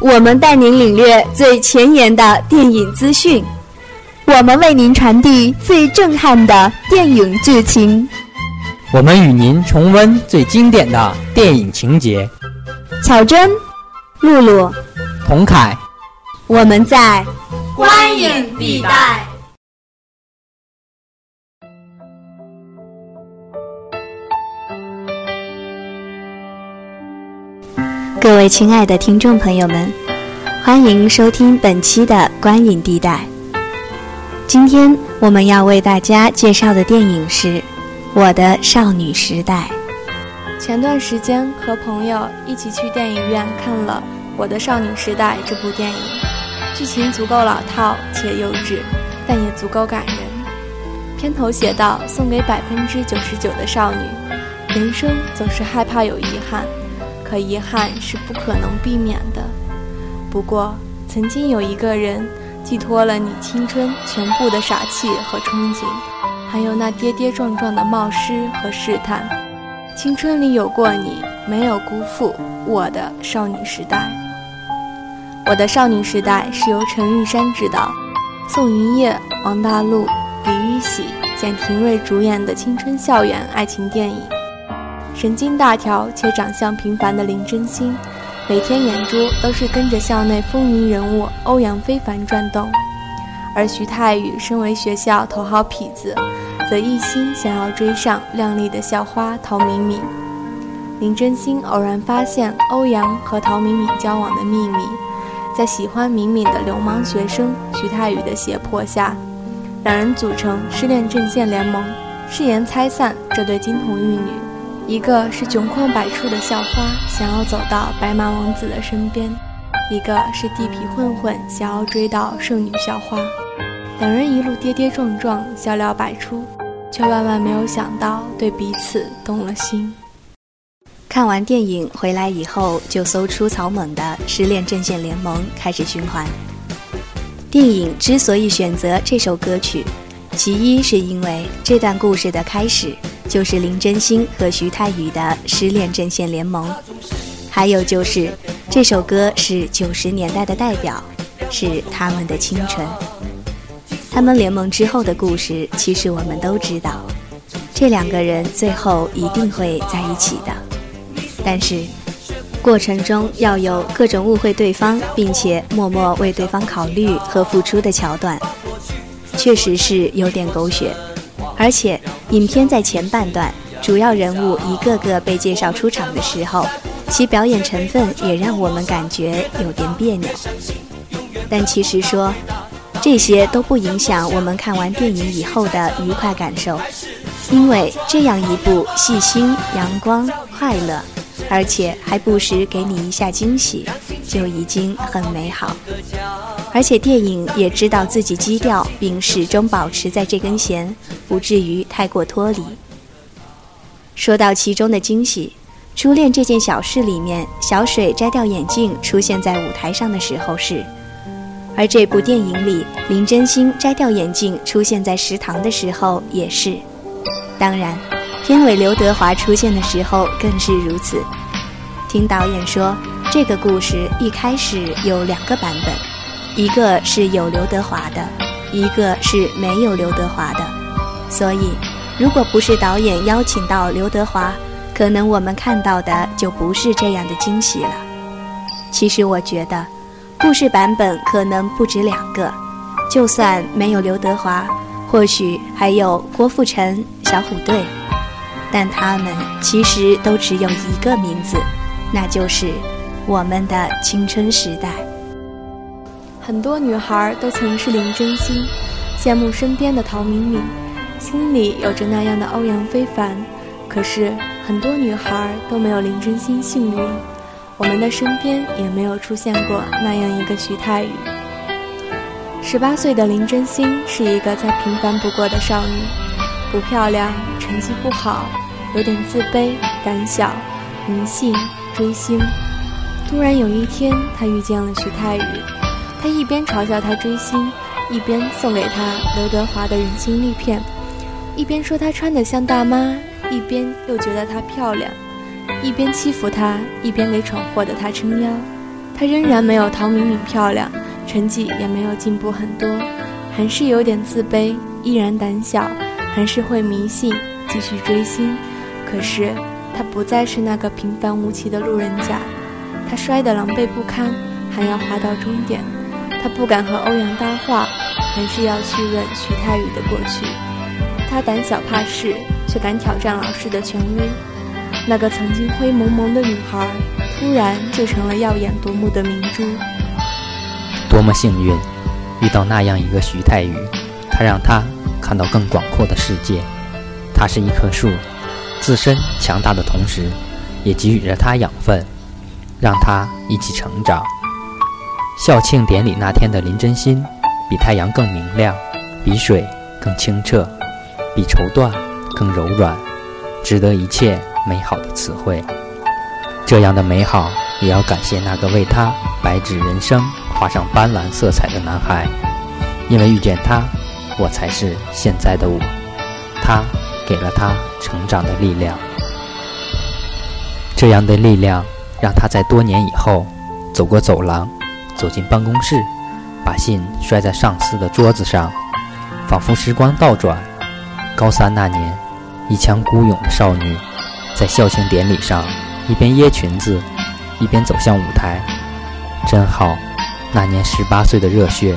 我们带您领略最前沿的电影资讯，我们为您传递最震撼的电影剧情，我们与您重温最经典的电影情节。巧珍、露露、童凯，我们在观影地带。各位亲爱的听众朋友们，欢迎收听本期的观影地带。今天我们要为大家介绍的电影是《我的少女时代》。前段时间和朋友一起去电影院看了《我的少女时代》这部电影，剧情足够老套且幼稚，但也足够感人。片头写道：“送给百分之九十九的少女，人生总是害怕有遗憾。”可遗憾是不可能避免的。不过，曾经有一个人，寄托了你青春全部的傻气和憧憬，还有那跌跌撞撞的冒失和试探。青春里有过你，没有辜负我的少女时代。我的少女时代是由陈玉珊执导，宋云烨、王大陆、李玉玺、简廷瑞主演的青春校园爱情电影。神经大条且长相平凡的林真心，每天眼珠都是跟着校内风云人物欧阳非凡转动；而徐太宇身为学校头号痞子，则一心想要追上靓丽的校花陶敏敏。林真心偶然发现欧阳和陶敏敏交往的秘密，在喜欢敏敏的流氓学生徐太宇的胁迫下，两人组成失恋阵线联盟，誓言拆散这对金童玉女。一个是窘况百出的校花，想要走到白马王子的身边；一个是地痞混混，想要追到圣女校花。两人一路跌跌撞撞，笑料百出，却万万没有想到对彼此动了心。看完电影回来以后，就搜出草蜢的《失恋阵线联盟》，开始循环。电影之所以选择这首歌曲，其一是因为这段故事的开始。就是林真心和徐太宇的失恋阵线联盟，还有就是这首歌是九十年代的代表，是他们的青春。他们联盟之后的故事，其实我们都知道，这两个人最后一定会在一起的。但是过程中要有各种误会对方，并且默默为对方考虑和付出的桥段，确实是有点狗血。而且，影片在前半段，主要人物一个个被介绍出场的时候，其表演成分也让我们感觉有点别扭。但其实说，这些都不影响我们看完电影以后的愉快感受，因为这样一部细心、阳光、快乐，而且还不时给你一下惊喜，就已经很美好。而且电影也知道自己基调，并始终保持在这根弦，不至于太过脱离。说到其中的惊喜，初恋这件小事里面，小水摘掉眼镜出现在舞台上的时候是；而这部电影里，林真心摘掉眼镜出现在食堂的时候也是。当然，片尾刘德华出现的时候更是如此。听导演说，这个故事一开始有两个版本。一个是有刘德华的，一个是没有刘德华的，所以，如果不是导演邀请到刘德华，可能我们看到的就不是这样的惊喜了。其实我觉得，故事版本可能不止两个，就算没有刘德华，或许还有郭富城、小虎队，但他们其实都只有一个名字，那就是我们的青春时代。很多女孩都曾是林真心，羡慕身边的陶敏敏，心里有着那样的欧阳非凡。可是很多女孩都没有林真心幸运，我们的身边也没有出现过那样一个徐太宇。十八岁的林真心是一个再平凡不过的少女，不漂亮，成绩不好，有点自卑、胆小、迷信、追星。突然有一天，她遇见了徐太宇。他一边嘲笑他追星，一边送给他刘德华的人形立片，一边说她穿得像大妈，一边又觉得她漂亮，一边欺负她，一边给闯祸的她撑腰。她仍然没有陶敏敏漂亮，成绩也没有进步很多，还是有点自卑，依然胆小，还是会迷信，继续追星。可是她不再是那个平凡无奇的路人甲，她摔得狼狈不堪，还要滑到终点。她不敢和欧阳搭话，还是要去问徐太宇的过去。他胆小怕事，却敢挑战老师的权威。那个曾经灰蒙蒙的女孩。突然就成了耀眼夺目的明珠。多么幸运，遇到那样一个徐太宇，他让他看到更广阔的世界。他是一棵树，自身强大的同时，也给予着他养分，让他一起成长。校庆典礼那天的林真心，比太阳更明亮，比水更清澈，比绸缎更柔软，值得一切美好的词汇。这样的美好，也要感谢那个为他白纸人生画上斑斓色彩的男孩，因为遇见他，我才是现在的我。他给了他成长的力量，这样的力量让他在多年以后走过走廊，走进办公室，把信摔在上司的桌子上，仿佛时光倒转。高三那年，一腔孤勇的少女，在校庆典礼上。一边掖裙子，一边走向舞台，真好。那年十八岁的热血，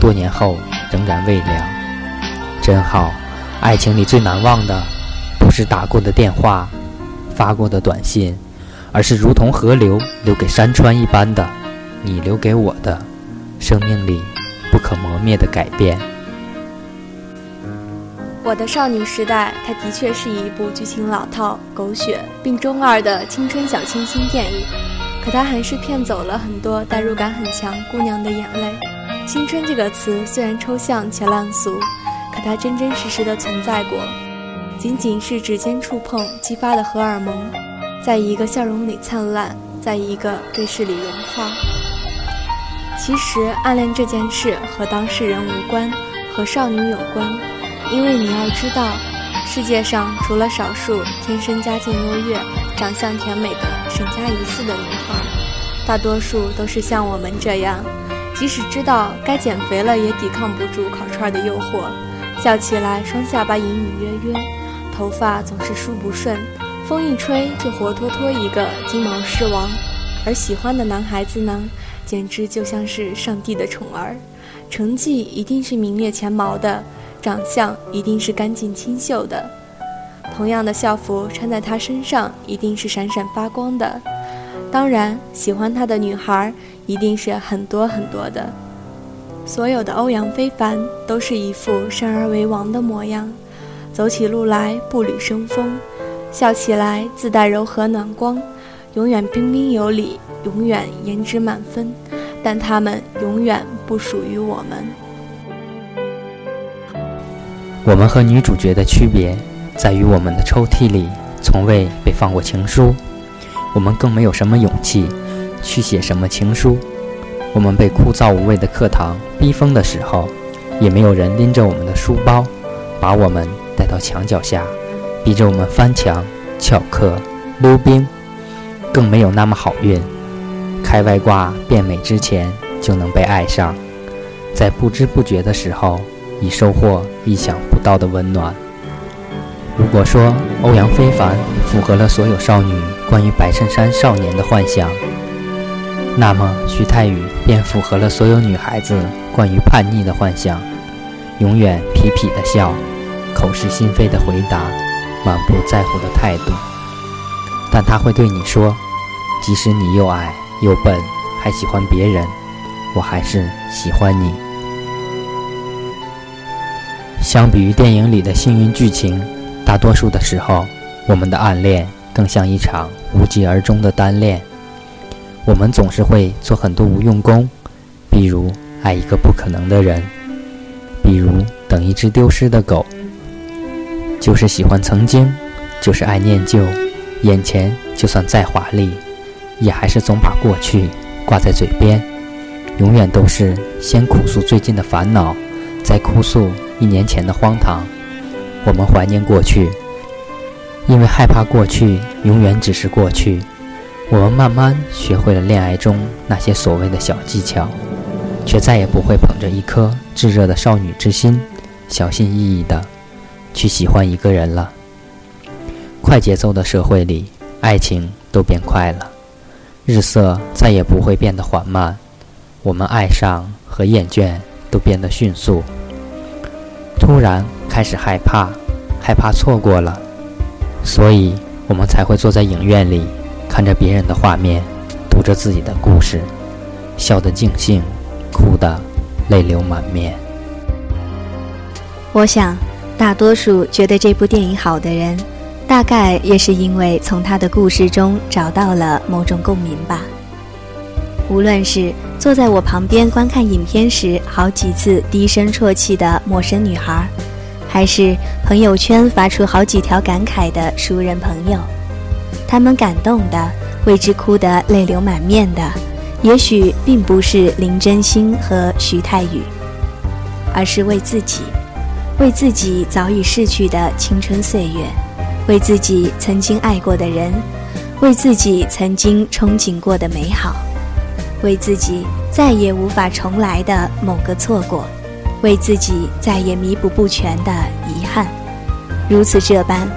多年后仍然未凉。真好。爱情里最难忘的，不是打过的电话，发过的短信，而是如同河流留给山川一般的，你留给我的，生命里不可磨灭的改变。我的少女时代，它的确是一部剧情老套、狗血并中二的青春小清新电影，可它还是骗走了很多代入感很强姑娘的眼泪。青春这个词虽然抽象且烂俗，可它真真实实的存在过。仅仅是指尖触碰激发的荷尔蒙，在一个笑容里灿烂，在一个对视里融化。其实暗恋这件事和当事人无关，和少女有关。因为你要知道，世界上除了少数天生家境优越、长相甜美的沈佳宜似的女孩，大多数都是像我们这样，即使知道该减肥了，也抵抗不住烤串的诱惑。笑起来双下巴隐隐约约，头发总是梳不顺，风一吹就活脱脱一个金毛狮王。而喜欢的男孩子呢，简直就像是上帝的宠儿，成绩一定是名列前茅的。长相一定是干净清秀的，同样的校服穿在他身上一定是闪闪发光的。当然，喜欢他的女孩一定是很多很多的。所有的欧阳非凡都是一副生而为王的模样，走起路来步履生风，笑起来自带柔和暖光，永远彬彬有礼，永远颜值满分。但他们永远不属于我们。我们和女主角的区别在于，我们的抽屉里从未被放过情书，我们更没有什么勇气去写什么情书。我们被枯燥无味的课堂逼疯的时候，也没有人拎着我们的书包，把我们带到墙角下，逼着我们翻墙、翘课、溜冰，更没有那么好运，开外挂变美之前就能被爱上，在不知不觉的时候。以收获意想不到的温暖。如果说欧阳非凡符合了所有少女关于白衬衫少年的幻想，那么徐太宇便符合了所有女孩子关于叛逆的幻想。永远痞痞的笑，口是心非的回答，满不在乎的态度。但他会对你说：“即使你又矮又笨，还喜欢别人，我还是喜欢你。”相比于电影里的幸运剧情，大多数的时候，我们的暗恋更像一场无疾而终的单恋。我们总是会做很多无用功，比如爱一个不可能的人，比如等一只丢失的狗。就是喜欢曾经，就是爱念旧，眼前就算再华丽，也还是总把过去挂在嘴边，永远都是先哭诉最近的烦恼，在哭诉。一年前的荒唐，我们怀念过去，因为害怕过去永远只是过去，我们慢慢学会了恋爱中那些所谓的小技巧，却再也不会捧着一颗炙热的少女之心，小心翼翼的去喜欢一个人了。快节奏的社会里，爱情都变快了，日色再也不会变得缓慢，我们爱上和厌倦都变得迅速。突然开始害怕，害怕错过了。所以，我们才会坐在影院里，看着别人的画面，读着自己的故事，笑得尽兴，哭得泪流满面。我想，大多数觉得这部电影好的人，大概也是因为从他的故事中找到了某种共鸣吧。无论是坐在我旁边观看影片时好几次低声啜泣的陌生女孩。还是朋友圈发出好几条感慨的熟人朋友，他们感动的为之哭得泪流满面的，也许并不是林真心和徐太宇，而是为自己，为自己早已逝去的青春岁月，为自己曾经爱过的人，为自己曾经憧憬过的美好，为自己再也无法重来的某个错过。为自己再也弥补不全的遗憾，如此这般，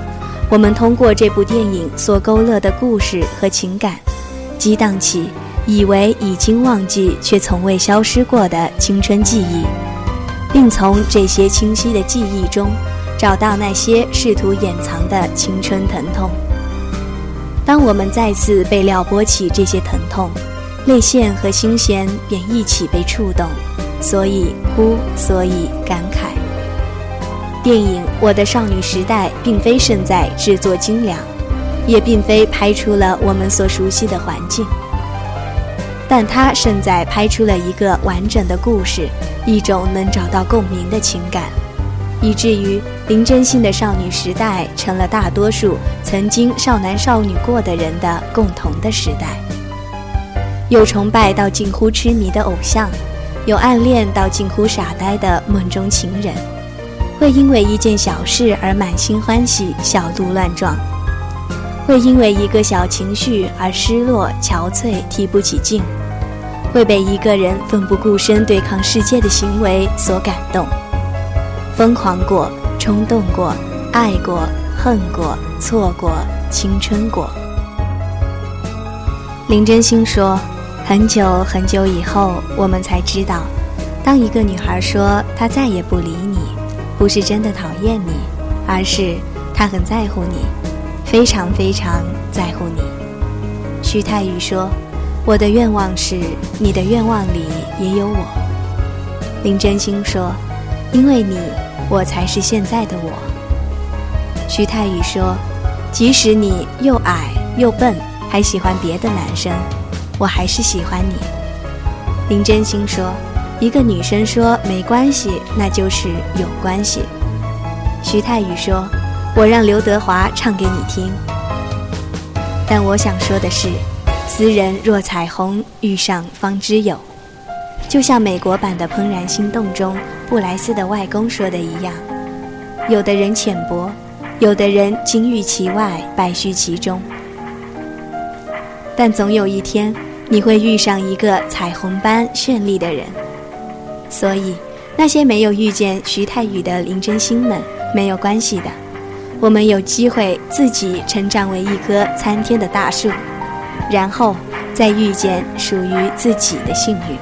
我们通过这部电影所勾勒的故事和情感，激荡起以为已经忘记却从未消失过的青春记忆，并从这些清晰的记忆中，找到那些试图掩藏的青春疼痛。当我们再次被撩拨起这些疼痛，泪腺和心弦便一起被触动。所以哭，所以感慨。电影《我的少女时代》并非胜在制作精良，也并非拍出了我们所熟悉的环境，但它胜在拍出了一个完整的故事，一种能找到共鸣的情感，以至于林真心的少女时代成了大多数曾经少男少女过的人的共同的时代，有崇拜到近乎痴迷的偶像。有暗恋到近乎傻呆的梦中情人，会因为一件小事而满心欢喜、小鹿乱撞；会因为一个小情绪而失落、憔悴、提不起劲；会被一个人奋不顾身对抗世界的行为所感动。疯狂过，冲动过，爱过，恨过，错过，青春过。林真心说。很久很久以后，我们才知道，当一个女孩说她再也不理你，不是真的讨厌你，而是她很在乎你，非常非常在乎你。徐太宇说：“我的愿望是你的愿望里也有我。”林真心说：“因为你，我才是现在的我。”徐太宇说：“即使你又矮又笨，还喜欢别的男生。”我还是喜欢你，林真心说：“一个女生说没关系，那就是有关系。”徐太宇说：“我让刘德华唱给你听。”但我想说的是，斯人若彩虹，遇上方知有。就像美国版的《怦然心动》中布莱斯的外公说的一样，有的人浅薄，有的人金玉其外，败絮其中，但总有一天。你会遇上一个彩虹般绚丽的人，所以那些没有遇见徐太宇的林真心们没有关系的，我们有机会自己成长为一棵参天的大树，然后再遇见属于自己的幸运。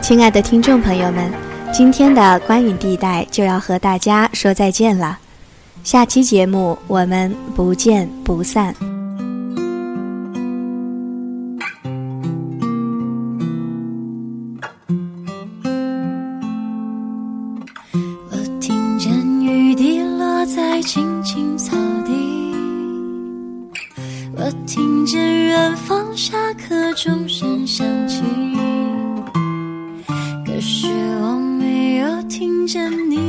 亲爱的听众朋友们，今天的观影地带就要和大家说再见了，下期节目我们不见不散。听见远方下课钟声响起可是我没有听见你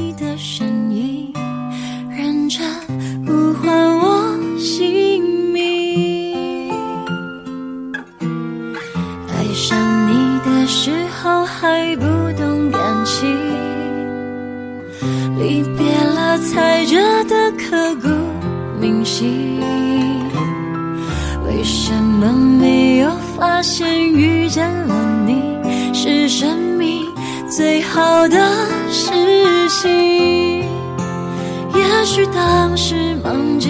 最好的事情。也许当时忙着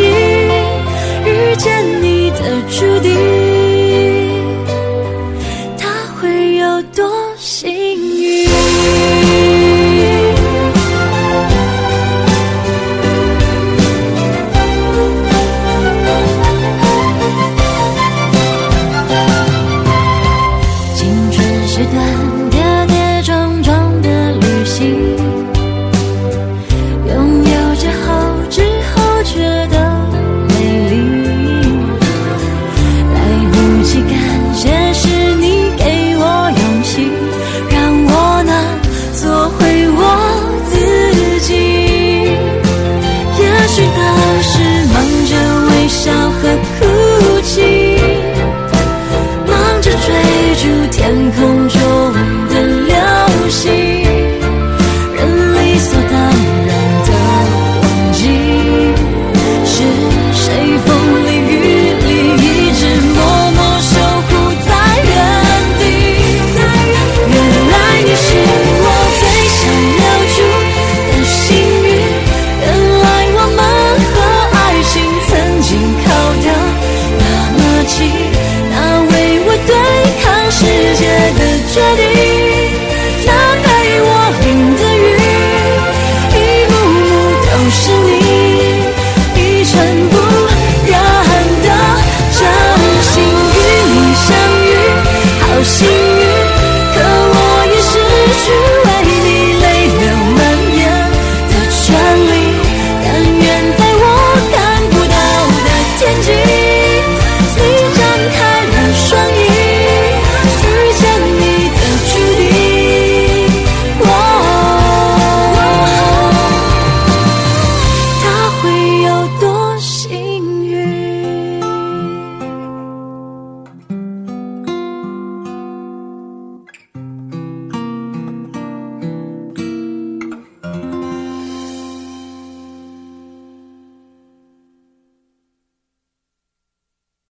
见